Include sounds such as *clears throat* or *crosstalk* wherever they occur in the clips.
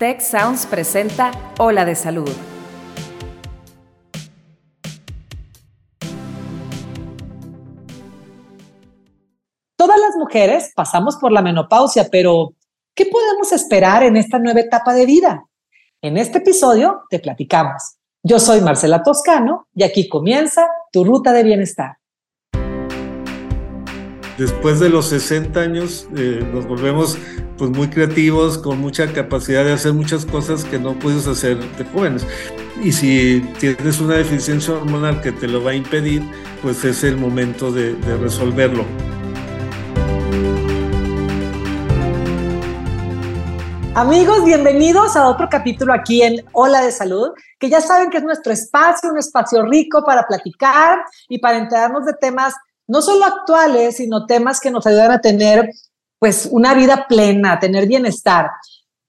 Tech Sounds presenta Ola de Salud. Todas las mujeres pasamos por la menopausia, pero ¿qué podemos esperar en esta nueva etapa de vida? En este episodio te platicamos. Yo soy Marcela Toscano y aquí comienza tu ruta de bienestar. Después de los 60 años eh, nos volvemos pues muy creativos, con mucha capacidad de hacer muchas cosas que no puedes hacer de jóvenes. Y si tienes una deficiencia hormonal que te lo va a impedir, pues es el momento de, de resolverlo. Amigos, bienvenidos a otro capítulo aquí en Hola de Salud, que ya saben que es nuestro espacio, un espacio rico para platicar y para enterarnos de temas no solo actuales, sino temas que nos ayudan a tener pues una vida plena, tener bienestar.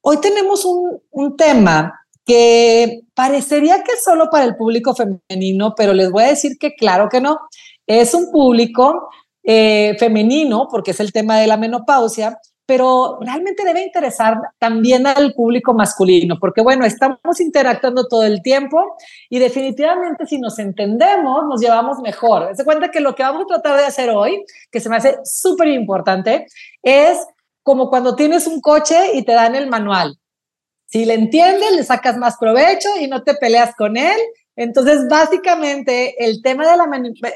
Hoy tenemos un, un tema que parecería que es solo para el público femenino, pero les voy a decir que claro que no. Es un público eh, femenino, porque es el tema de la menopausia, pero realmente debe interesar también al público masculino, porque bueno, estamos interactuando todo el tiempo y definitivamente si nos entendemos, nos llevamos mejor. Se cuenta que lo que vamos a tratar de hacer hoy, que se me hace súper importante, es como cuando tienes un coche y te dan el manual. Si le entiendes, le sacas más provecho y no te peleas con él. Entonces, básicamente, el tema de la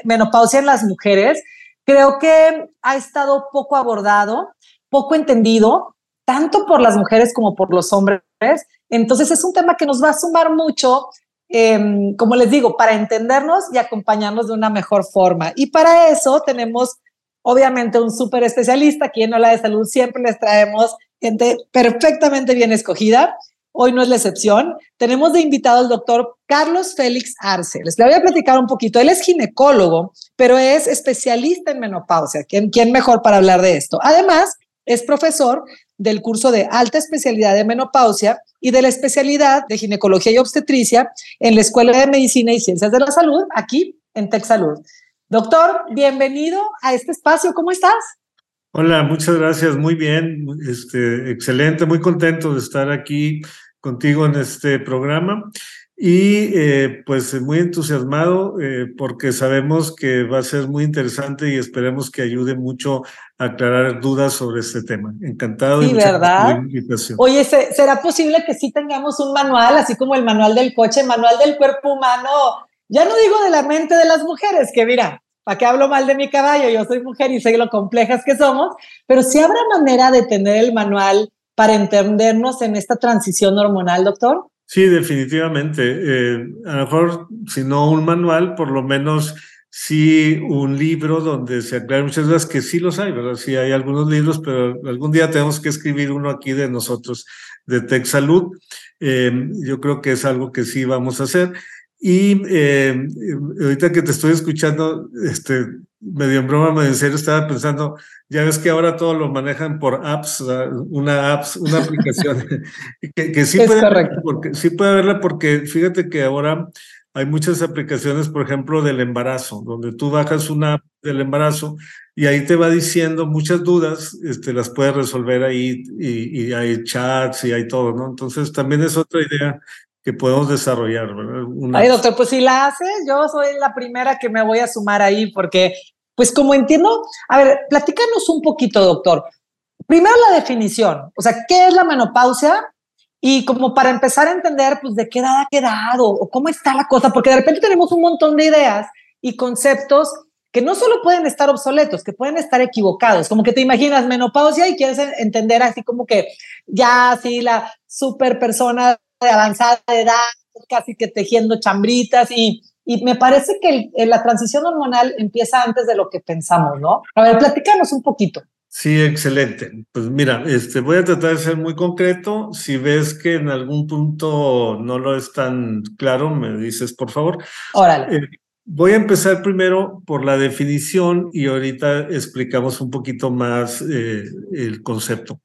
menopausia en las mujeres creo que ha estado poco abordado poco entendido, tanto por las mujeres como por los hombres. Entonces es un tema que nos va a sumar mucho, em, como les digo, para entendernos y acompañarnos de una mejor forma. Y para eso tenemos, obviamente, un súper especialista. Aquí en Ola de Salud siempre les traemos gente perfectamente bien escogida. Hoy no es la excepción. Tenemos de invitado al doctor Carlos Félix Arce. Les voy a platicar un poquito. Él es ginecólogo, pero es especialista en menopausia. ¿Quién, quién mejor para hablar de esto? Además, es profesor del curso de alta especialidad de menopausia y de la especialidad de ginecología y obstetricia en la Escuela de Medicina y Ciencias de la Salud, aquí en TechSalud. Doctor, bienvenido a este espacio. ¿Cómo estás? Hola, muchas gracias. Muy bien, este, excelente, muy contento de estar aquí contigo en este programa y eh, pues muy entusiasmado eh, porque sabemos que va a ser muy interesante y esperemos que ayude mucho a aclarar dudas sobre este tema. Encantado. Sí, ¿verdad? Oye, ¿será posible que sí tengamos un manual, así como el manual del coche, manual del cuerpo humano? Ya no digo de la mente de las mujeres, que mira, ¿para qué hablo mal de mi caballo? Yo soy mujer y sé lo complejas que somos, pero sí habrá manera de tener el manual para entendernos en esta transición hormonal, doctor. Sí, definitivamente. Eh, a lo mejor, si no un manual, por lo menos sí un libro donde se aclaren muchas cosas que sí los hay, ¿verdad? Sí hay algunos libros, pero algún día tenemos que escribir uno aquí de nosotros, de Tech Salud. Eh, yo creo que es algo que sí vamos a hacer. Y eh, ahorita que te estoy escuchando, este, medio en broma, medio en serio, estaba pensando, ya ves que ahora todo lo manejan por apps, una apps, una aplicación, *laughs* que, que, sí, puede haberla porque, sí puede haberla porque fíjate que ahora hay muchas aplicaciones, por ejemplo, del embarazo, donde tú bajas una app del embarazo y ahí te va diciendo muchas dudas, este, las puedes resolver ahí y, y hay chats y hay todo, ¿no? Entonces también es otra idea que podemos desarrollar. Una... Ay, doctor, pues si la haces, yo soy la primera que me voy a sumar ahí, porque, pues como entiendo, a ver, platícanos un poquito, doctor. Primero la definición, o sea, ¿qué es la menopausia? Y como para empezar a entender, pues, de qué edad ha quedado o cómo está la cosa, porque de repente tenemos un montón de ideas y conceptos que no solo pueden estar obsoletos, que pueden estar equivocados, como que te imaginas menopausia y quieres entender así como que ya así la super persona de avanzada edad, casi que tejiendo chambritas y, y me parece que la transición hormonal empieza antes de lo que pensamos, ¿no? A ver, platícanos un poquito. Sí, excelente. Pues mira, este, voy a tratar de ser muy concreto. Si ves que en algún punto no lo es tan claro, me dices, por favor. Órale. Eh, voy a empezar primero por la definición y ahorita explicamos un poquito más eh, el concepto.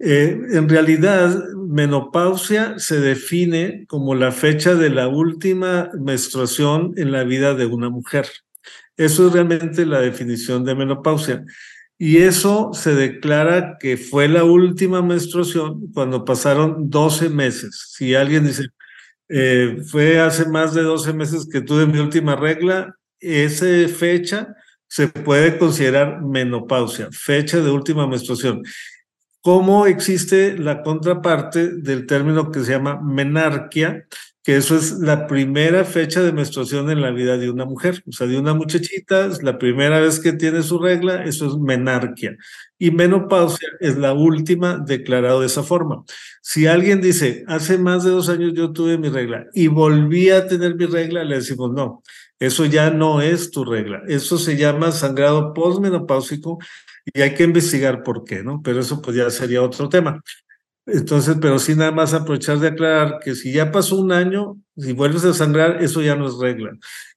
Eh, en realidad, menopausia se define como la fecha de la última menstruación en la vida de una mujer. Eso es realmente la definición de menopausia. Y eso se declara que fue la última menstruación cuando pasaron 12 meses. Si alguien dice, eh, fue hace más de 12 meses que tuve mi última regla, esa fecha se puede considerar menopausia, fecha de última menstruación. ¿Cómo existe la contraparte del término que se llama menarquia, que eso es la primera fecha de menstruación en la vida de una mujer, o sea, de una muchachita, es la primera vez que tiene su regla, eso es menarquia. Y menopausia es la última declarado de esa forma. Si alguien dice, hace más de dos años yo tuve mi regla y volví a tener mi regla, le decimos, no, eso ya no es tu regla. Eso se llama sangrado postmenopáusico y hay que investigar por qué, ¿no? Pero eso pues ya sería otro tema. Entonces, pero sí nada más aprovechar de aclarar que si ya pasó un año, si vuelves a sangrar, eso ya no es regla.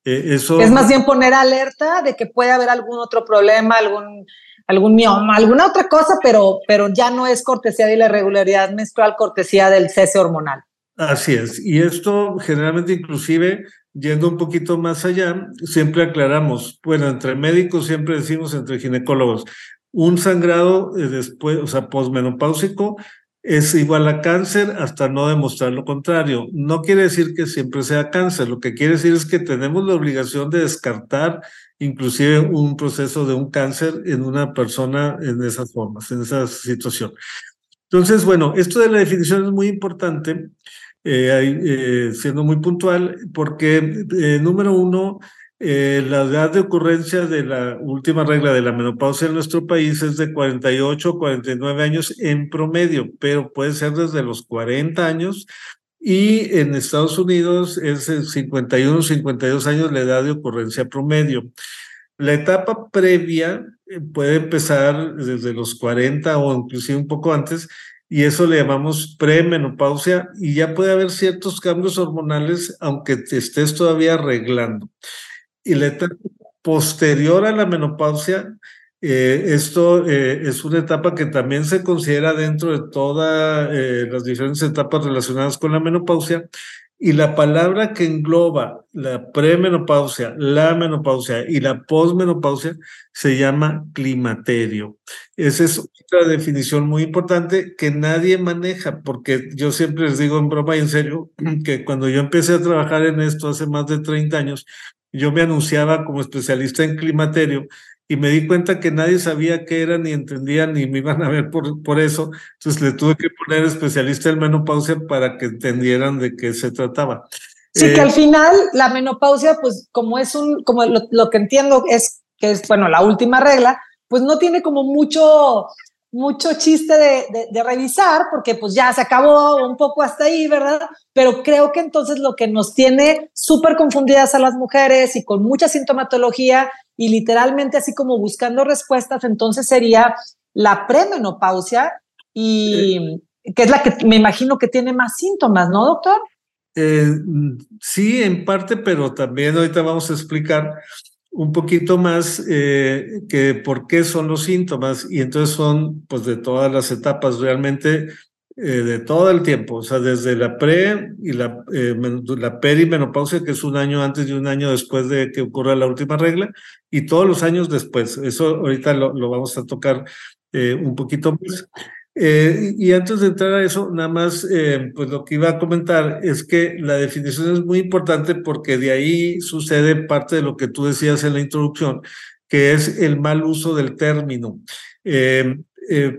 Eh, eso... Es más bien poner alerta de que puede haber algún otro problema, algún, algún mioma, alguna otra cosa, pero, pero ya no es cortesía de la irregularidad menstrual, cortesía del cese hormonal. Así es. Y esto generalmente inclusive, yendo un poquito más allá, siempre aclaramos, bueno, entre médicos siempre decimos, entre ginecólogos, un sangrado eh, después, o sea, posmenopáusico, es igual a cáncer hasta no demostrar lo contrario. No quiere decir que siempre sea cáncer, lo que quiere decir es que tenemos la obligación de descartar inclusive un proceso de un cáncer en una persona en esas formas, en esa situación. Entonces, bueno, esto de la definición es muy importante, eh, eh, siendo muy puntual, porque número uno, eh, la edad de ocurrencia de la última regla de la menopausia en nuestro país es de 48 o 49 años en promedio, pero puede ser desde los 40 años y en Estados Unidos es 51 o 52 años la edad de ocurrencia promedio. La etapa previa eh, puede empezar desde los 40 o inclusive un poco antes y eso le llamamos premenopausia y ya puede haber ciertos cambios hormonales aunque te estés todavía arreglando y la etapa posterior a la menopausia, eh, esto eh, es una etapa que también se considera dentro de todas eh, las diferentes etapas relacionadas con la menopausia. Y la palabra que engloba la premenopausia, la menopausia y la posmenopausia se llama climaterio. Esa es otra definición muy importante que nadie maneja, porque yo siempre les digo en broma y en serio *clears throat* que cuando yo empecé a trabajar en esto hace más de 30 años, yo me anunciaba como especialista en climaterio y me di cuenta que nadie sabía qué era, ni entendía, ni me iban a ver por, por eso. Entonces le tuve que poner especialista en menopausia para que entendieran de qué se trataba. Sí, que eh, al final la menopausia, pues como es un, como lo, lo, que entiendo es que es, bueno, la última regla, pues no tiene como mucho, mucho chiste de, de, revisar, porque pues ya se acabó un poco hasta ahí, ¿verdad? Pero creo que entonces lo que nos tiene súper confundidas a las mujeres y con mucha sintomatología y literalmente así como buscando respuestas, entonces sería la premenopausia y que es la que me imagino que tiene más síntomas, ¿no, doctor? Eh, sí, en parte, pero también ahorita vamos a explicar un poquito más eh, que por qué son los síntomas y entonces son pues de todas las etapas realmente eh, de todo el tiempo, o sea, desde la pre y la, eh, la perimenopausia, que es un año antes y un año después de que ocurra la última regla, y todos los años después. Eso ahorita lo, lo vamos a tocar un poquito más. Eh, y antes de entrar a eso, nada más, eh, pues lo que iba a comentar es que la definición es muy importante porque de ahí sucede parte de lo que tú decías en la introducción, que es el mal uso del término. Eh,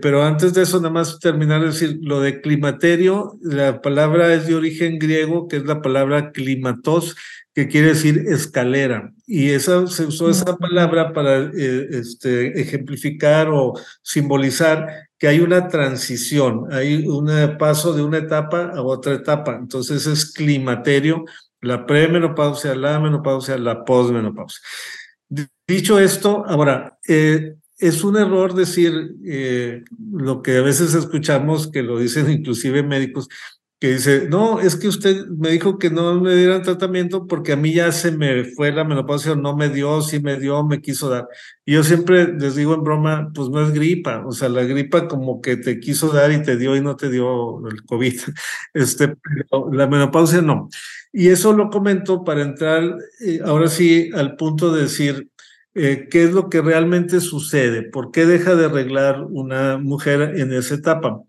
pero antes de eso, nada más terminar de decir lo de climaterio, la palabra es de origen griego, que es la palabra climatos, que quiere decir escalera. Y esa, se usó esa palabra para este, ejemplificar o simbolizar que hay una transición, hay un paso de una etapa a otra etapa. Entonces es climaterio, la premenopausia, la menopausia, la posmenopausia. Dicho esto, ahora, eh, es un error decir eh, lo que a veces escuchamos, que lo dicen inclusive médicos, que dice, no, es que usted me dijo que no me dieran tratamiento porque a mí ya se me fue la menopausia, no me dio, sí me dio, me quiso dar. Y yo siempre les digo en broma, pues no es gripa, o sea, la gripa como que te quiso dar y te dio y no te dio el COVID. *laughs* Este, la menopausia no. Y eso lo comento para entrar eh, ahora sí al punto de decir, eh, qué es lo que realmente sucede, por qué deja de arreglar una mujer en esa etapa.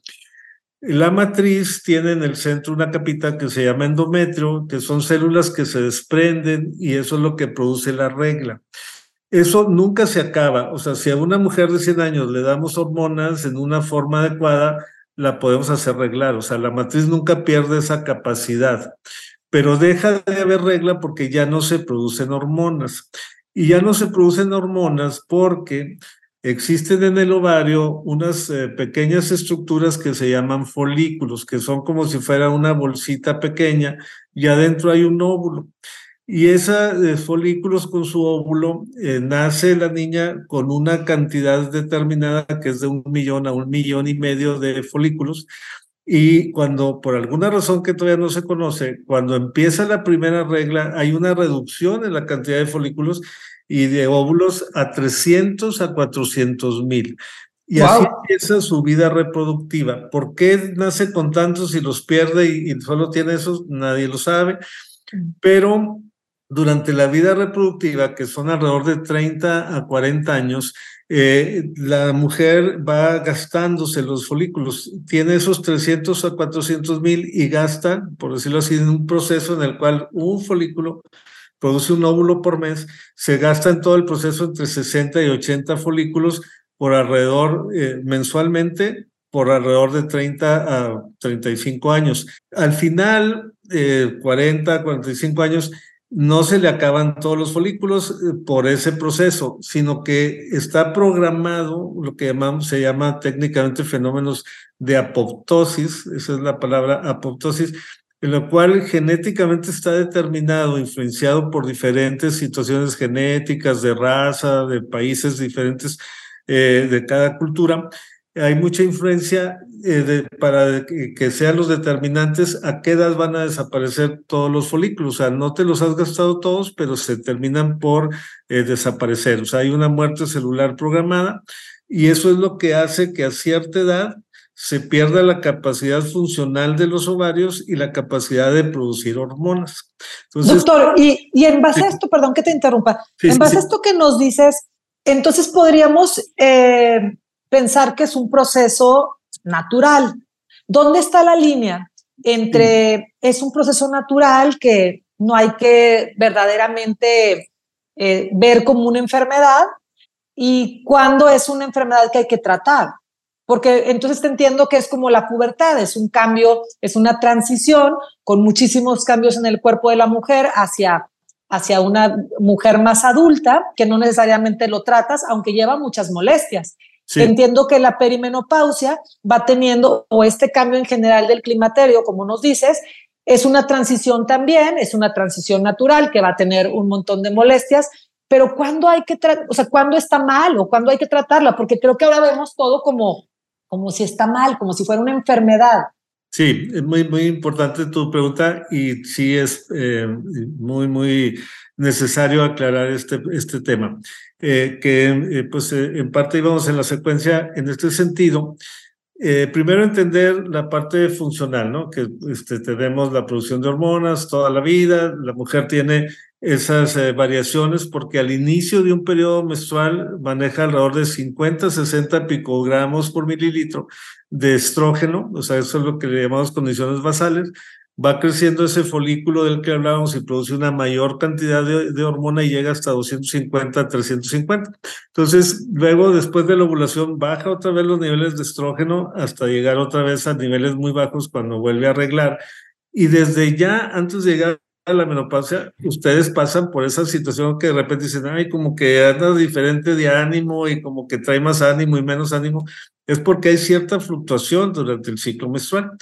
La matriz tiene en el centro una capita que se llama endometrio, que son células que se desprenden y eso es lo que produce la regla. Eso nunca se acaba. O sea, si a una mujer de 100 años le damos hormonas en una forma adecuada, la podemos hacer reglar. O sea, la matriz nunca pierde esa capacidad, pero deja de haber regla porque ya no se producen hormonas. Y ya no se producen hormonas porque existen en el ovario unas eh, pequeñas estructuras que se llaman folículos, que son como si fuera una bolsita pequeña y adentro hay un óvulo. Y esos eh, folículos con su óvulo eh, nace la niña con una cantidad determinada que es de un millón a un millón y medio de folículos. Y cuando por alguna razón que todavía no se conoce, cuando empieza la primera regla, hay una reducción en la cantidad de folículos y de óvulos a 300 a 400 mil. Y así empieza su vida reproductiva. ¿Por qué nace con tantos y los pierde y, solo tiene esos? Nadie lo sabe. Mm. Pero durante la vida reproductiva, que son alrededor de 30 a 40 años, eh, la mujer va gastándose los folículos, tiene esos 300 a 400 mil y gasta, por decirlo así, en un proceso en el cual un folículo produce un óvulo por mes, se gasta en todo el proceso entre 60 y 80 folículos por alrededor eh, mensualmente, por alrededor de 30 a 35 años. Al final, eh, 40, 45 años, no se le acaban todos los folículos eh, por ese proceso, sino que está programado lo que llamamos, se llama técnicamente fenómenos de apoptosis, esa es la palabra apoptosis, en lo cual genéticamente está determinado, influenciado por diferentes situaciones genéticas, de raza, de países diferentes, eh, de cada cultura. Hay mucha influencia eh, para que, sean los determinantes a qué edad van a desaparecer todos los folículos. O sea, no te los has gastado todos, pero se terminan por eh, desaparecer. O sea, hay una muerte celular programada y eso es lo que hace que a cierta edad se pierda la capacidad funcional de los ovarios y la capacidad de producir hormonas. Doctor, y, y, en base a esto, perdón que te interrumpa, en base a esto que nos dices, entonces podríamos eh, pensar que es un proceso natural. ¿Dónde está la línea entre es un proceso natural que no hay que verdaderamente eh, ver como una enfermedad y cuándo es una enfermedad que hay que tratar? Porque entonces te entiendo que es como la pubertad, es un cambio, es una transición con muchísimos cambios en el cuerpo de la mujer hacia, hacia una mujer más adulta, que no necesariamente lo tratas, aunque lleva muchas molestias. Entiendo que la perimenopausia va teniendo, o este cambio en general del climaterio, como nos dices, es una transición también, es una transición natural que va a tener un montón de molestias, pero ¿cuándo hay que, o sea, cuándo está mal o cuándo hay que tratarla? Porque creo que ahora vemos todo como como si está mal, como si fuera una enfermedad. Sí, es muy, muy importante tu pregunta y sí es eh, muy, muy necesario aclarar este, este tema, eh, que eh, pues en parte íbamos en la secuencia en este sentido. primero entender la parte funcional, ¿no? Que este, tenemos la producción de hormonas toda la vida, la mujer tiene esas eh, variaciones porque al inicio de un periodo menstrual maneja alrededor de 50, 60 picogramos por mililitro de estrógeno, o sea, eso es lo que le llamamos condiciones basales. Va creciendo ese folículo del que hablábamos y produce una mayor cantidad de, de hormona y llega hasta 250, 350. Entonces, luego, después de la ovulación, baja otra vez los niveles de estrógeno hasta llegar otra vez a niveles muy bajos cuando vuelve a arreglar. Y desde ya, antes de llegar la menopausia, ustedes pasan por esa situación que de repente dicen, ay, como que anda diferente de ánimo y como que trae más ánimo y menos ánimo, es porque hay cierta fluctuación durante el ciclo menstrual.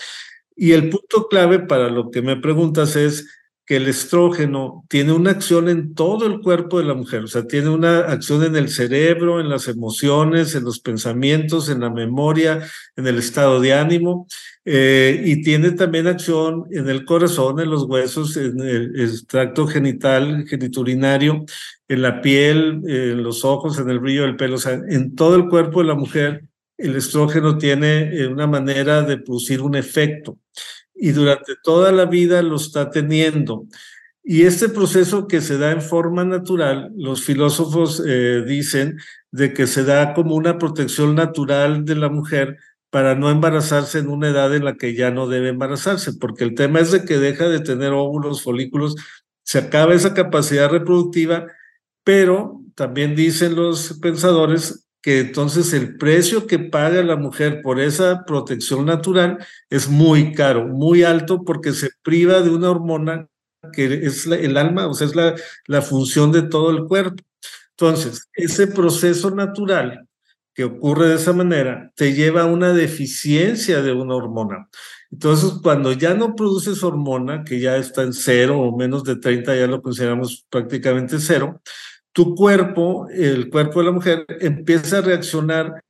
Y el punto clave para lo que me preguntas es, que el estrógeno tiene una acción en todo el cuerpo de la mujer, o sea, tiene una acción en el cerebro, en las emociones, en los pensamientos, en la memoria, en el estado de ánimo, eh, y tiene también acción en el corazón, en los huesos, en el extracto genital, geniturinario, en la piel, en los ojos, en el brillo del pelo, o sea, en todo el cuerpo de la mujer, el estrógeno tiene eh, una manera de producir un efecto y durante toda la vida lo está teniendo. Y este proceso que se da en forma natural, los filósofos eh, dicen de que se da como una protección natural de la mujer para no embarazarse en una edad en la que ya no debe embarazarse, porque el tema es de que deja de tener óvulos, folículos, se acaba esa capacidad reproductiva, pero también dicen los pensadores que entonces el precio que paga la mujer por esa protección natural es muy caro, muy alto, porque se priva de una hormona que es el alma, o sea, es la, la función de todo el cuerpo. Entonces, ese proceso natural que ocurre de esa manera te lleva a una deficiencia de una hormona. Entonces, cuando ya no produces hormona, que ya está en cero o menos de 30, ya lo consideramos prácticamente cero, tu cuerpo, el cuerpo de la mujer, empieza a reaccionar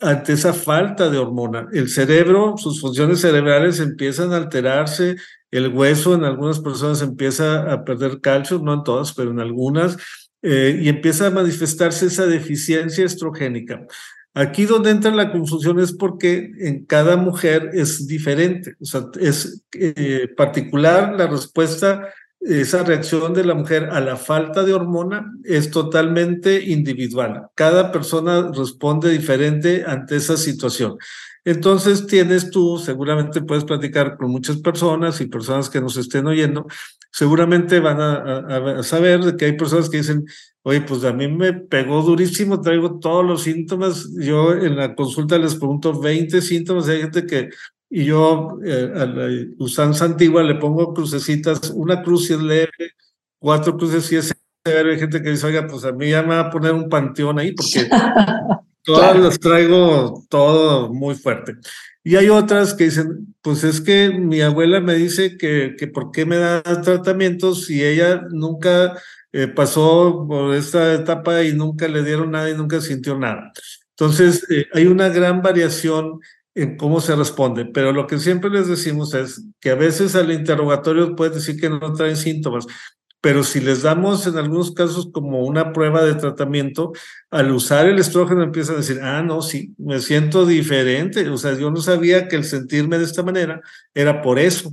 ante esa falta de hormona. El cerebro, sus funciones cerebrales empiezan a alterarse, el hueso en algunas personas empieza a perder calcio, no en todas, pero en algunas, eh, y empieza a manifestarse esa deficiencia estrogénica. Aquí donde entra la confusión es porque en cada mujer es diferente, o sea, es eh, particular la respuesta, esa reacción de la mujer a la falta de hormona es totalmente individual. Cada persona responde diferente ante esa situación. Entonces tienes tú, seguramente puedes platicar con muchas personas y personas que nos estén oyendo, seguramente van a, saber de que hay personas que dicen, oye, pues a mí me pegó durísimo, traigo todos los síntomas, yo en la consulta les pregunto 20 síntomas, hay gente que, y yo eh, a la usanza antigua le pongo crucecitas, una cruz si es leve, cuatro cruces si es severo, hay gente que dice, oiga, pues a mí ya me va a poner un panteón ahí, porque *laughs* Todas las traigo todo muy fuerte. Y hay otras que dicen, pues es que mi abuela me dice que, que por qué me da tratamientos si ella nunca eh, pasó por esta etapa y nunca le dieron nada y nunca sintió nada. Entonces, eh, hay una gran variación en cómo se responde, pero lo que siempre les decimos es que a veces al interrogatorio puede decir que no traen síntomas, pero si les damos en algunos casos como una prueba de tratamiento, al usar el estrógeno empiezan a decir, ah, no, sí, me siento diferente, o sea, yo no sabía que el sentirme de esta manera era por eso.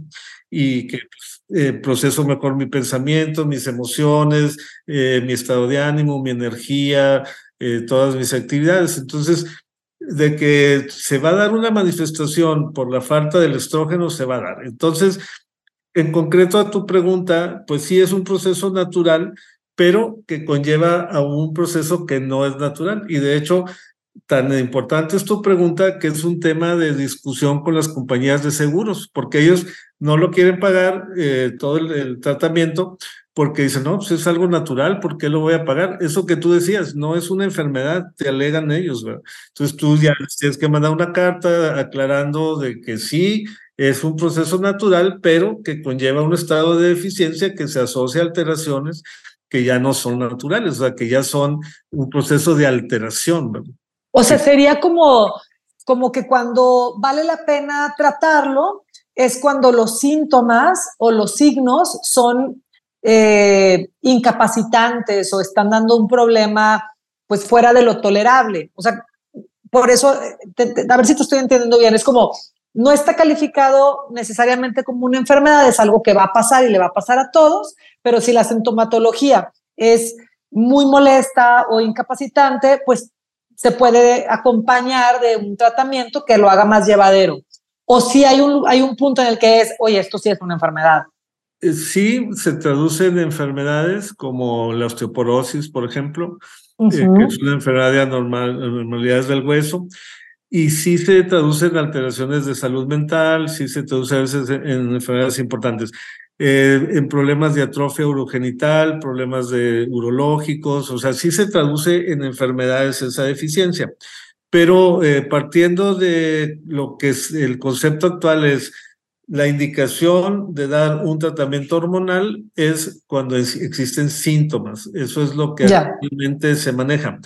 Y que pues, eh, proceso mejor mi pensamiento, mis emociones, eh, mi estado de ánimo, mi energía, eh, todas mis actividades. Entonces, de que se va a dar una manifestación por la falta del estrógeno, se va a dar. Entonces, en concreto a tu pregunta, pues sí es un proceso natural, pero que conlleva a un proceso que no es natural. Y de hecho, tan importante es tu pregunta que es un tema de discusión con las compañías de seguros, porque ellos no lo quieren pagar eh, todo el, tratamiento porque dicen, no, pues es algo natural, ¿por qué lo voy a pagar? Eso que tú decías, no es una enfermedad, te alegan ellos, ¿verdad? Entonces tú ya tienes que mandar una carta aclarando de que sí, es un proceso natural, pero que conlleva un estado de deficiencia que se asocia a alteraciones que ya no son naturales, o sea, que ya son un proceso de alteración. O sea, sería como, como que cuando vale la pena tratarlo es cuando los síntomas o los signos son eh, incapacitantes o están dando un problema pues fuera de lo tolerable. O sea, por eso, a ver si te estoy entendiendo bien, es como no está calificado necesariamente como una enfermedad, es algo que va a pasar y le va a pasar a todos, pero si la sintomatología es muy molesta o incapacitante, pues se puede acompañar de un tratamiento que lo haga más llevadero. O si hay un, hay un punto en el que es, oye, esto sí es una enfermedad. Eh, sí, se traduce en enfermedades como la osteoporosis, por ejemplo, eh, que es una enfermedad de anormalidades del hueso. Y sí se traduce en alteraciones de salud mental, sí se traduce a veces en enfermedades importantes, eh, en problemas de atrofia urogenital, problemas de urológicos, o sea, sí se traduce en enfermedades esa deficiencia. Pero eh, partiendo de lo que es el concepto actual es la indicación de dar un tratamiento hormonal es cuando existen síntomas. Eso es lo que realmente se maneja.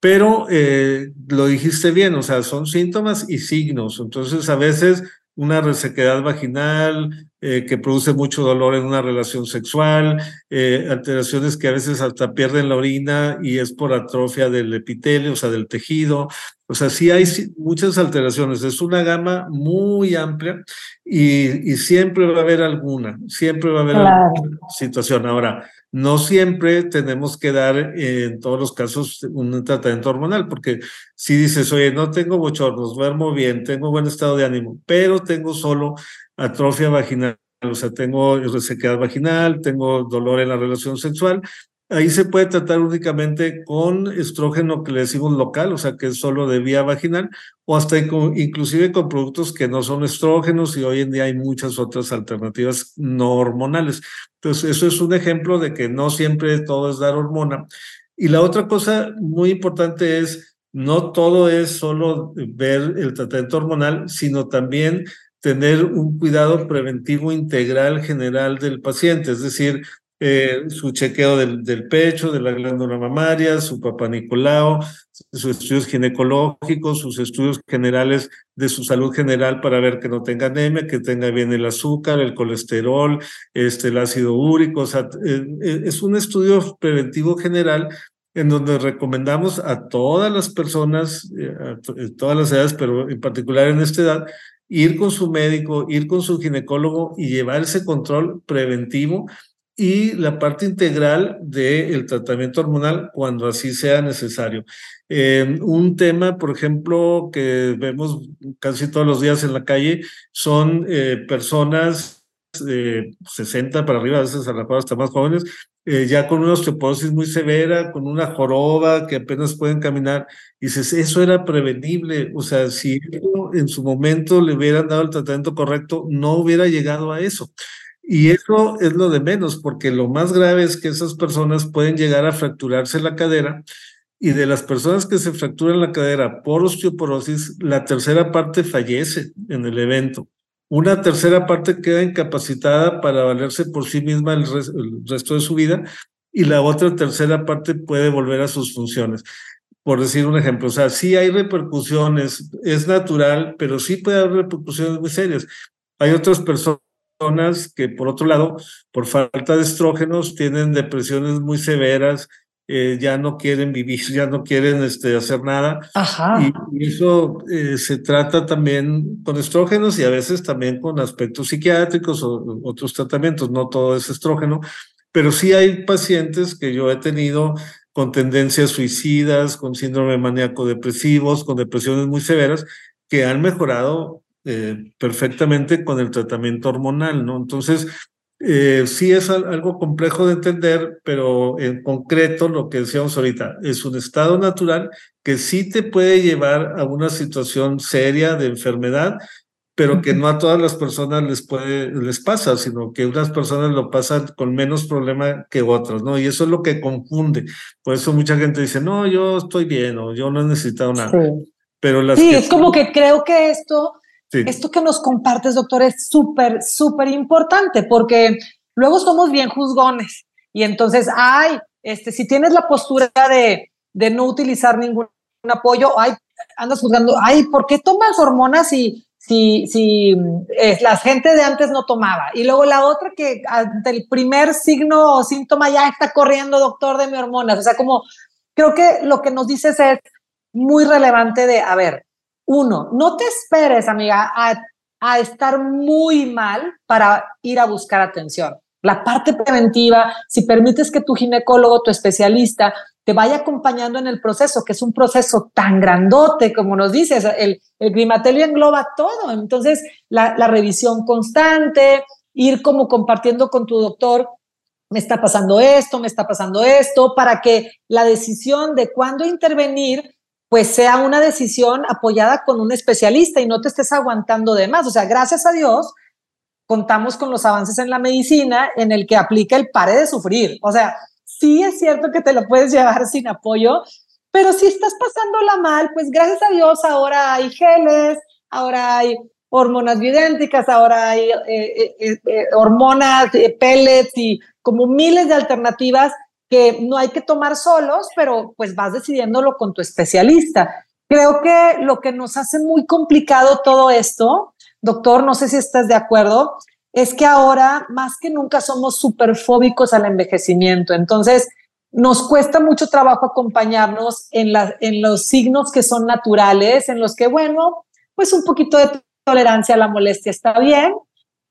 Pero eh, lo dijiste bien, o sea, son síntomas y signos. Entonces, a veces una resequedad vaginal, eh, que produce mucho dolor en una relación sexual, eh, alteraciones que a veces hasta pierden la orina y es por atrofia del epitelio, o sea, del tejido. O sea, sí hay muchas alteraciones. Es una gama muy amplia y, y siempre va a haber alguna, siempre va a haber alguna situación. Ahora, no siempre tenemos que dar en todos los casos un tratamiento hormonal, porque si dices, oye, no tengo bochornos, duermo bien, tengo buen estado de ánimo, pero tengo solo atrofia vaginal, o sea, tengo resequedad vaginal, tengo dolor en la relación sexual, Ahí se puede tratar únicamente con estrógeno que le decimos local, o sea, que es solo de vía vaginal, o hasta inclusive con productos que no son estrógenos y hoy en día hay muchas otras alternativas no hormonales. Entonces, eso es un ejemplo de que no siempre todo es dar hormona. Y la otra cosa muy importante es, no todo es solo ver el tratamiento hormonal, sino también tener un cuidado preventivo integral general del paciente, es decir, eh, su chequeo del, del, pecho, de la glándula mamaria, su papá Nicolau, sus estudios ginecológicos, sus estudios generales de su salud general para ver que no tenga anemia, que tenga bien el azúcar, el colesterol, este, el ácido úrico. O sea, eh, eh, es un estudio preventivo general en donde recomendamos a todas las personas, a todas las edades, pero en particular en esta edad, ir con su médico, ir con su ginecólogo y llevar ese control preventivo y la parte integral del tratamiento hormonal cuando así sea necesario. Eh, un tema, por ejemplo, que vemos casi todos los días en la calle son eh, personas de 60 para arriba, a veces a mejor hasta más jóvenes, eh, ya con una osteoporosis muy severa, con una joroba que apenas pueden caminar. Dices, eso era prevenible. O sea, si en su momento le hubieran dado el tratamiento correcto, no hubiera llegado a eso. Y eso es lo de menos, porque lo más grave es que esas personas pueden llegar a fracturarse la cadera y de las personas que se fracturan la cadera por osteoporosis, la tercera parte fallece en el evento. Una tercera parte queda incapacitada para valerse por sí misma el, resto de su vida y la otra tercera parte puede volver a sus funciones. Por decir un ejemplo, o sea, sí hay repercusiones, es natural, pero sí puede haber repercusiones muy serias. Hay otras personas que, por otro lado, por falta de estrógenos, tienen depresiones muy severas, eh, ya no quieren vivir, *laughs* ya no quieren este, hacer nada. Y, eso eh, se trata también con estrógenos y a veces también con aspectos psiquiátricos o otros tratamientos, no todo es estrógeno, pero sí hay pacientes que yo he tenido con tendencias suicidas, con síndrome maníaco depresivos, con depresiones muy severas, que han mejorado eh, perfectamente con el tratamiento hormonal, ¿no? Entonces, eh, sí es algo complejo de entender, pero en concreto lo que decíamos ahorita, es un estado natural que sí te puede llevar a una situación seria de enfermedad, pero que no a todas las personas les puede, les pasa, sino que unas personas lo pasan con menos problema que otras, ¿no? Y eso es lo que confunde. Por eso mucha gente dice, no, yo estoy bien o yo no he necesitado nada. Sí. Pero las sí, es como que creo que esto esto que nos compartes, doctor, es súper, súper importante porque luego somos bien juzgones y entonces, ay, este, si tienes la postura de, de no utilizar ningún apoyo, ay, andas juzgando, ay, ¿por qué tomas hormonas si, si, si eh, la gente de antes no tomaba? Y luego la otra que ante el primer signo o síntoma ya está corriendo, doctor, de mi hormonas. O sea, como creo que lo que nos dices es muy relevante de, a ver, uno, no te esperes, amiga, a, estar muy mal para ir a buscar atención. La parte preventiva, si permites que tu ginecólogo, tu especialista, te vaya acompañando en el proceso, que es un proceso tan grandote, como nos dices, el, el grimatelio engloba todo. Entonces, la, la revisión constante, ir como compartiendo con tu doctor, me está pasando esto, me está pasando esto, para que la decisión de cuándo intervenir pues sea una decisión apoyada con un especialista y no te estés aguantando de más. O sea, gracias a Dios, contamos con los avances en la medicina en el que aplica el pare de sufrir. O sea, sí es cierto que te lo puedes llevar sin apoyo, pero si estás pasándola mal, pues gracias a Dios ahora hay geles, ahora hay hormonas bioidénticas, ahora hay eh, eh, eh, hormonas, pellets y como miles de alternativas que no hay que tomar solos, pero pues vas decidiéndolo con tu especialista. Creo que lo que nos hace muy complicado todo esto, doctor, no sé si estás de acuerdo, es que ahora más que nunca somos superfóbicos al envejecimiento. Entonces, nos cuesta mucho trabajo acompañarnos en, los signos que son naturales, en los que, bueno, pues un poquito de tolerancia a la molestia está bien,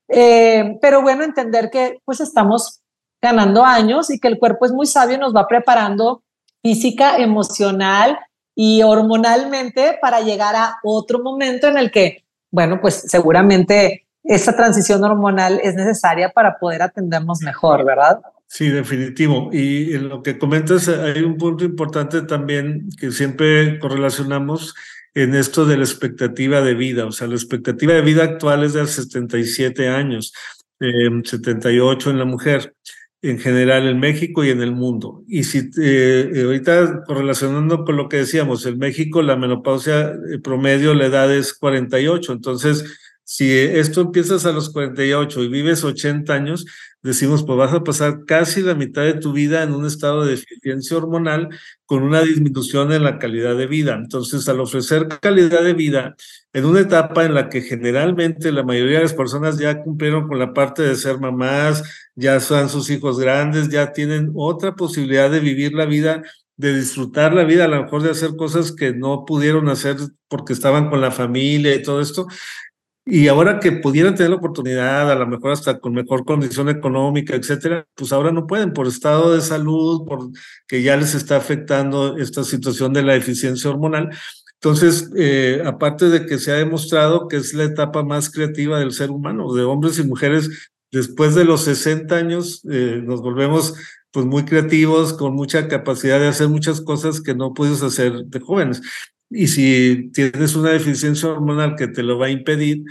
eh, pero bueno, entender que pues estamos ganando años y que el cuerpo es muy sabio nos va preparando física, emocional y hormonalmente para llegar a otro momento en el que, bueno, pues seguramente esa transición hormonal es necesaria para poder atendernos mejor, ¿verdad? Sí, definitivo. Y en lo que comentas, hay un punto importante también que siempre correlacionamos en esto de la expectativa de vida. O sea, la expectativa de vida actual es de 77 años, 78 en la mujer, en general en México y en el mundo. Y si eh, ahorita correlacionando con lo que decíamos, en México la menopausia eh, promedio, la edad es 48. Entonces, si esto empiezas a los 48 y vives 80 años, decimos, pues vas a pasar casi la mitad de tu vida en un estado de deficiencia hormonal con una disminución en la calidad de vida. Entonces, al ofrecer calidad de vida en una etapa en la que generalmente la mayoría de las personas ya cumplieron con la parte de ser mamás, ya son sus hijos grandes, ya tienen otra posibilidad de vivir la vida de disfrutar la vida, a lo mejor de hacer cosas que no pudieron hacer porque estaban con la familia y todo esto, y ahora que pudieran tener la oportunidad, a lo mejor hasta con mejor condición económica, etcétera, pues ahora no pueden por estado de salud, por que ya les está afectando esta situación de la eficiencia hormonal. Entonces, eh, aparte de que se ha demostrado que es la etapa más creativa del ser humano, de hombres y mujeres, después de los 60 años eh, nos volvemos pues muy creativos, con mucha capacidad de hacer muchas cosas que no puedes hacer de jóvenes. Y si tienes una deficiencia hormonal que te lo va a impedir,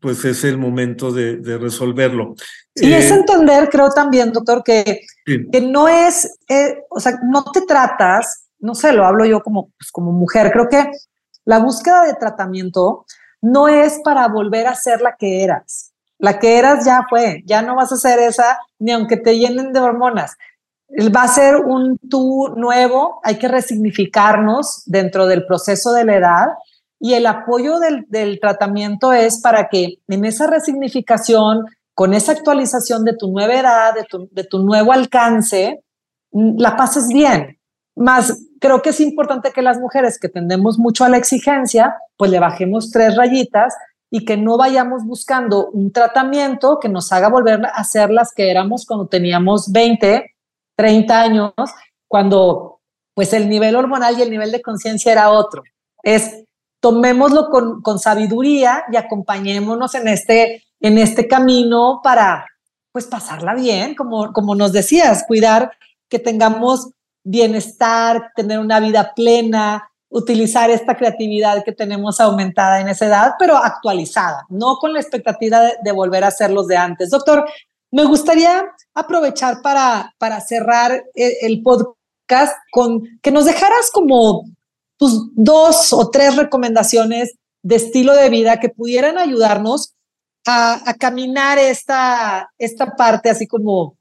pues es el momento de, resolverlo. Y es eh, entender, creo también, doctor, que, que no es, eh, o sea, no te tratas, no sé, lo hablo yo como, pues, como mujer, creo que la búsqueda de tratamiento no es para volver a ser la que eras. La que eras ya fue, ya no vas a ser esa ni aunque te llenen de hormonas va a ser un tú nuevo, hay que resignificarnos dentro del proceso de la edad y el apoyo del, tratamiento es para que en esa resignificación, con esa actualización de tu nueva edad, de tu, de tu nuevo alcance, mm, la pases bien. Más, creo que es importante que las mujeres que tendemos mucho a la exigencia, pues le bajemos tres rayitas y que no vayamos buscando un tratamiento que nos haga volver a ser las que éramos cuando teníamos 20 30 años, cuando pues el nivel hormonal y el nivel de conciencia era otro. Es tomémoslo con, con, sabiduría y acompañémonos en este, en este camino para pues pasarla bien, como, como nos decías, cuidar que tengamos bienestar, tener una vida plena, utilizar esta creatividad que tenemos aumentada en esa edad, pero actualizada, no con la expectativa de, volver a ser los de antes. Doctor, me gustaría aprovechar para, para cerrar el, podcast con que nos dejaras como tus dos o tres recomendaciones de estilo de vida que pudieran ayudarnos a, caminar esta, esta parte, así como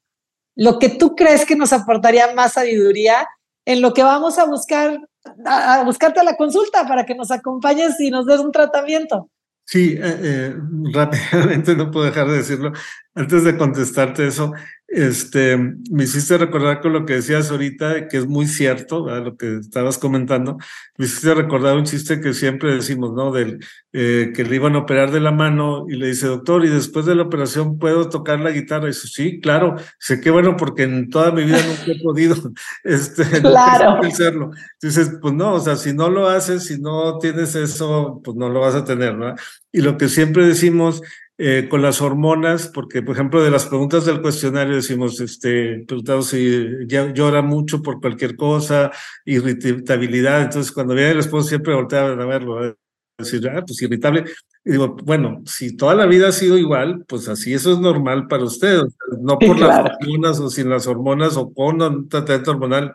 lo que tú crees que nos aportaría más sabiduría en lo que vamos a buscar, a buscarte a la consulta para que nos acompañes y nos des un tratamiento. Sí, eh, eh, *laughs* rápidamente no puedo dejar de decirlo. Antes de contestarte eso, este, me hiciste recordar con lo que decías ahorita, que es muy cierto, lo que estabas comentando, me hiciste recordar un chiste que siempre decimos, ¿no? Del eh, que le iban a operar de la mano y le dice, doctor, ¿y después de la operación puedo tocar la guitarra? Y dice, sí, claro, sé que bueno, porque en toda mi vida nunca he podido *laughs* este, *laughs* claro. hacerlo. Entonces, pues no, o sea, si no lo haces, si no tienes eso, pues no lo vas a tener, ¿no? Y lo que siempre decimos eh, con las hormonas, porque por ejemplo de las preguntas del cuestionario decimos, este, preguntamos si llora mucho por cualquier cosa, irritabilidad, entonces cuando viene el esposo siempre volteaban a verlo, a decir, ah, pues irritable, y digo, bueno, si toda la vida ha sido igual, pues así eso es normal para usted, no por las hormonas o sin las hormonas o con un tratamiento hormonal,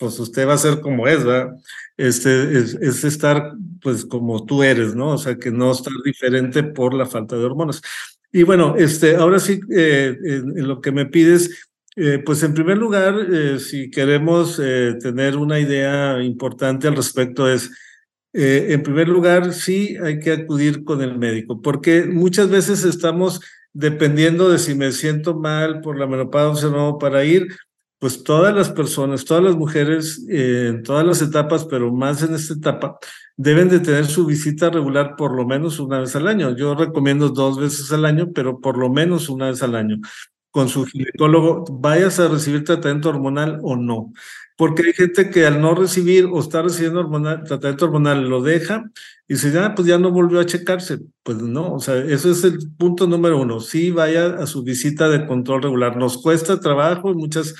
pues usted va a ser como es, ¿verdad? Este, es, estar pues como tú eres, ¿no? O sea, que no estar diferente por la falta de hormonas. Y bueno, este, ahora sí, eh, en, lo que me pides, eh, pues en primer lugar, eh, si queremos tener una idea importante al respecto es, en primer lugar, sí hay que acudir con el médico, porque muchas veces estamos dependiendo de si me siento mal por la menopausia o no para ir, pues todas las personas, todas las mujeres eh, en todas las etapas, pero más en esta etapa, deben de tener su visita regular por lo menos una vez al año. Yo recomiendo dos veces al año, pero por lo menos una vez al año con su ginecólogo, vayas a recibir tratamiento hormonal o no. Porque hay gente que al no recibir o estar recibiendo tratamiento hormonal lo deja y dice, ya, pues ya no volvió a checarse. Pues no, o sea, eso es el punto número uno. Sí, vaya a su visita de control regular. Nos cuesta trabajo y muchas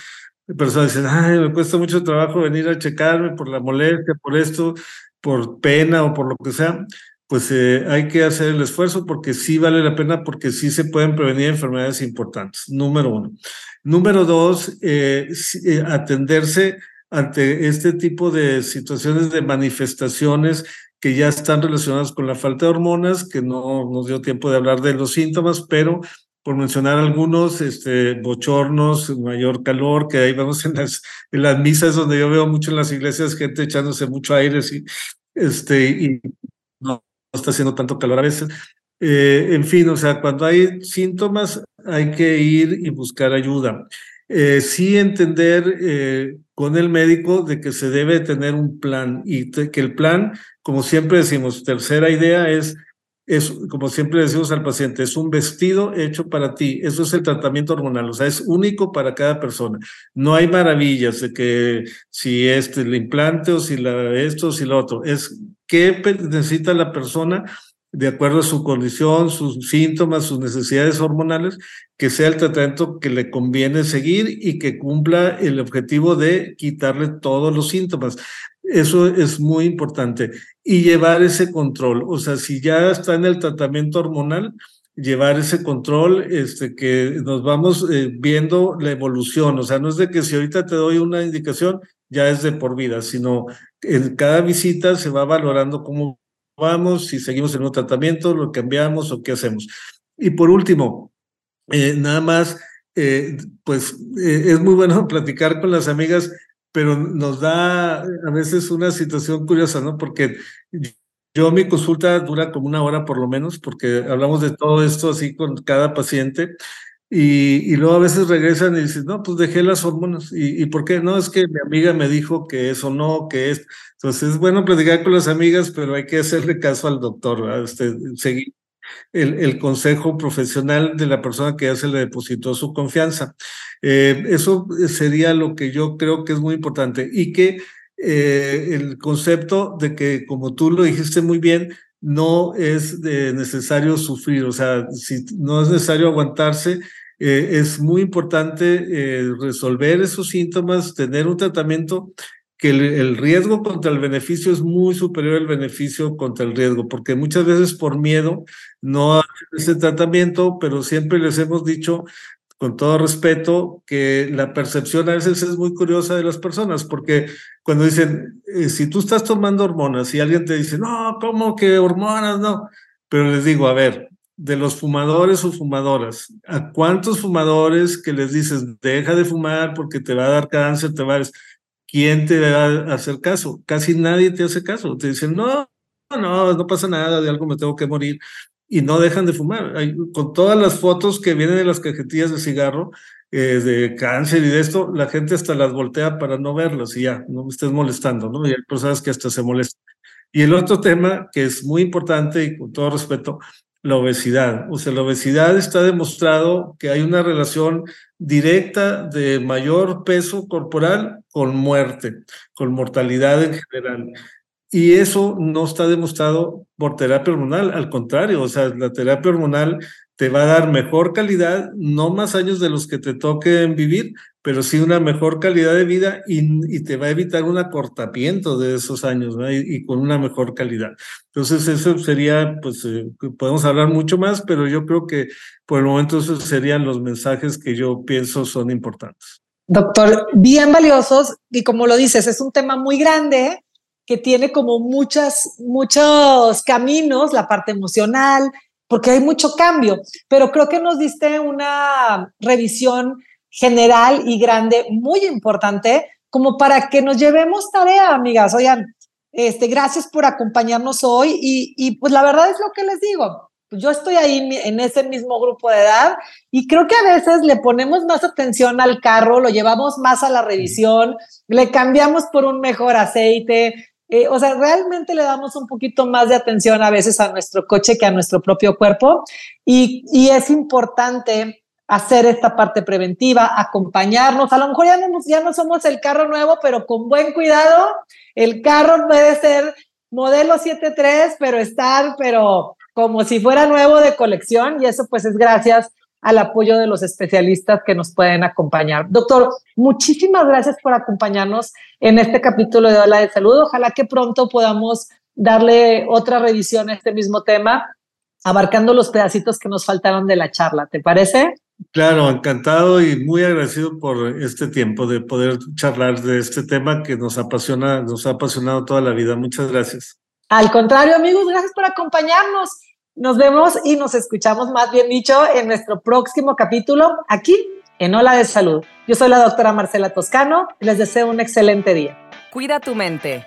personas dicen, ay, me cuesta mucho trabajo venir a checarme por la molestia, por esto, por pena o por lo que sea pues eh, hay que hacer el esfuerzo porque sí vale la pena, porque sí se pueden prevenir enfermedades importantes, número uno. Número dos, eh, eh, atenderse ante este tipo de situaciones de manifestaciones que ya están relacionadas con la falta de hormonas, que no nos dio tiempo de hablar de los síntomas, pero por mencionar algunos, este, bochornos, mayor calor, que ahí vamos en las, en las misas donde yo veo mucho en las iglesias gente echándose mucho aire, sí, este, y no, está haciendo tanto calor a veces. Eh, en fin, o sea, cuando hay síntomas hay que ir y buscar ayuda. Eh, sí entender eh, con el médico de que se debe tener un plan y que el plan, como siempre decimos, tercera idea es, es, como siempre decimos al paciente, es un vestido hecho para ti. Eso es el tratamiento hormonal, o sea, es único para cada persona. No hay maravillas de que si este el implante o si la, esto o si lo otro. Es qué necesita la persona de acuerdo a su condición, sus síntomas, sus necesidades hormonales, que sea el tratamiento que le conviene seguir y que cumpla el objetivo de quitarle todos los síntomas. Eso es muy importante. Y llevar ese control. O sea, si ya está en el tratamiento hormonal, llevar ese control, este, que nos vamos eh, viendo la evolución. O sea, no es de que si ahorita te doy una indicación, ya es de por vida, sino en cada visita se va valorando cómo vamos, si seguimos en un tratamiento, lo cambiamos o qué hacemos. Y por último, eh, nada más, eh, pues es muy bueno *laughs* platicar con las amigas, pero nos da a veces una situación curiosa, ¿no? Porque yo mi consulta dura como una hora por lo menos, porque hablamos de todo esto así con cada paciente. Y, y, luego a veces regresan y dicen, no, pues dejé las hormonas. ¿Y, ¿Y, por qué? No, es que mi amiga me dijo que eso no, que es. Entonces es bueno platicar con las amigas, pero hay que hacerle caso al doctor, ¿verdad? Este, seguir el, el, consejo profesional de la persona que ya se le depositó su confianza. Eh, eso sería lo que yo creo que es muy importante. Y que eh, el concepto de que, como tú lo dijiste muy bien, no es necesario sufrir, o sea, si no es necesario aguantarse, eh, es muy importante eh, resolver esos síntomas, tener un tratamiento que el, riesgo contra el beneficio es muy superior al beneficio contra el riesgo, porque muchas veces por miedo no hacen ese tratamiento, pero siempre les hemos dicho con todo respeto, que la percepción a veces es muy curiosa de las personas, porque cuando dicen, eh, si tú estás tomando hormonas y alguien te dice, no, ¿cómo que hormonas? No, pero les digo, a ver, de los fumadores o fumadoras, ¿a cuántos fumadores que les dices, deja de fumar porque te va a dar cáncer, te va a... ¿Quién te va a hacer caso? Casi nadie te hace caso. Te dicen, no, no, no pasa nada, de algo me tengo que morir. Y no dejan de fumar. con todas las fotos que vienen de las cajetillas de cigarro, eh, de cáncer y de esto, la gente hasta las voltea para no verlas y ya, no me estés molestando, ¿no? Y hay personas que hasta se molestan. Y el otro tema que es muy importante y con todo respeto, la obesidad. O sea, la obesidad está demostrado que hay una relación directa de mayor peso corporal con muerte, con mortalidad en general. Y eso no está demostrado por terapia hormonal, al contrario, o sea, la terapia hormonal te va a dar mejor calidad, no más años de los que te toquen vivir, pero sí una mejor calidad de vida y, te va a evitar un acortamiento de esos años ¿no? y, con una mejor calidad. Entonces, eso sería, pues, eh, podemos hablar mucho más, pero yo creo que por el momento esos serían los mensajes que yo pienso son importantes. Doctor, bien valiosos y como lo dices, es un tema muy grande que tiene como muchas, muchos caminos, la parte emocional, porque hay mucho cambio, pero creo que nos diste una revisión general y grande muy importante como para que nos llevemos tarea, amigas. Oigan, este, gracias por acompañarnos hoy y, y pues la verdad es lo que les digo. yo estoy ahí en ese mismo grupo de edad y creo que a veces le ponemos más atención al carro, lo llevamos más a la revisión, le cambiamos por un mejor aceite, eh, o sea, realmente le damos un poquito más de atención a veces a nuestro coche que a nuestro propio cuerpo y, y es importante hacer esta parte preventiva, acompañarnos. A lo mejor ya no, ya no somos el carro nuevo, pero con buen cuidado, el carro puede ser modelo 7.3, pero estar, pero como si fuera nuevo de colección y eso pues es gracias al apoyo de los especialistas que nos pueden acompañar. Doctor, muchísimas gracias por acompañarnos en este capítulo de Hola de Salud. Ojalá que pronto podamos darle otra revisión a este mismo tema, abarcando los pedacitos que nos faltaron de la charla. ¿Te parece? Claro, encantado y muy agradecido por este tiempo de poder charlar de este tema que nos apasiona, nos ha apasionado toda la vida. Muchas gracias. Al contrario, amigos, gracias por acompañarnos. Nos vemos y nos escuchamos, más bien dicho, en nuestro próximo capítulo aquí en Hola de Salud. Yo soy la doctora Marcela Toscano y les deseo un excelente día. Cuida tu mente.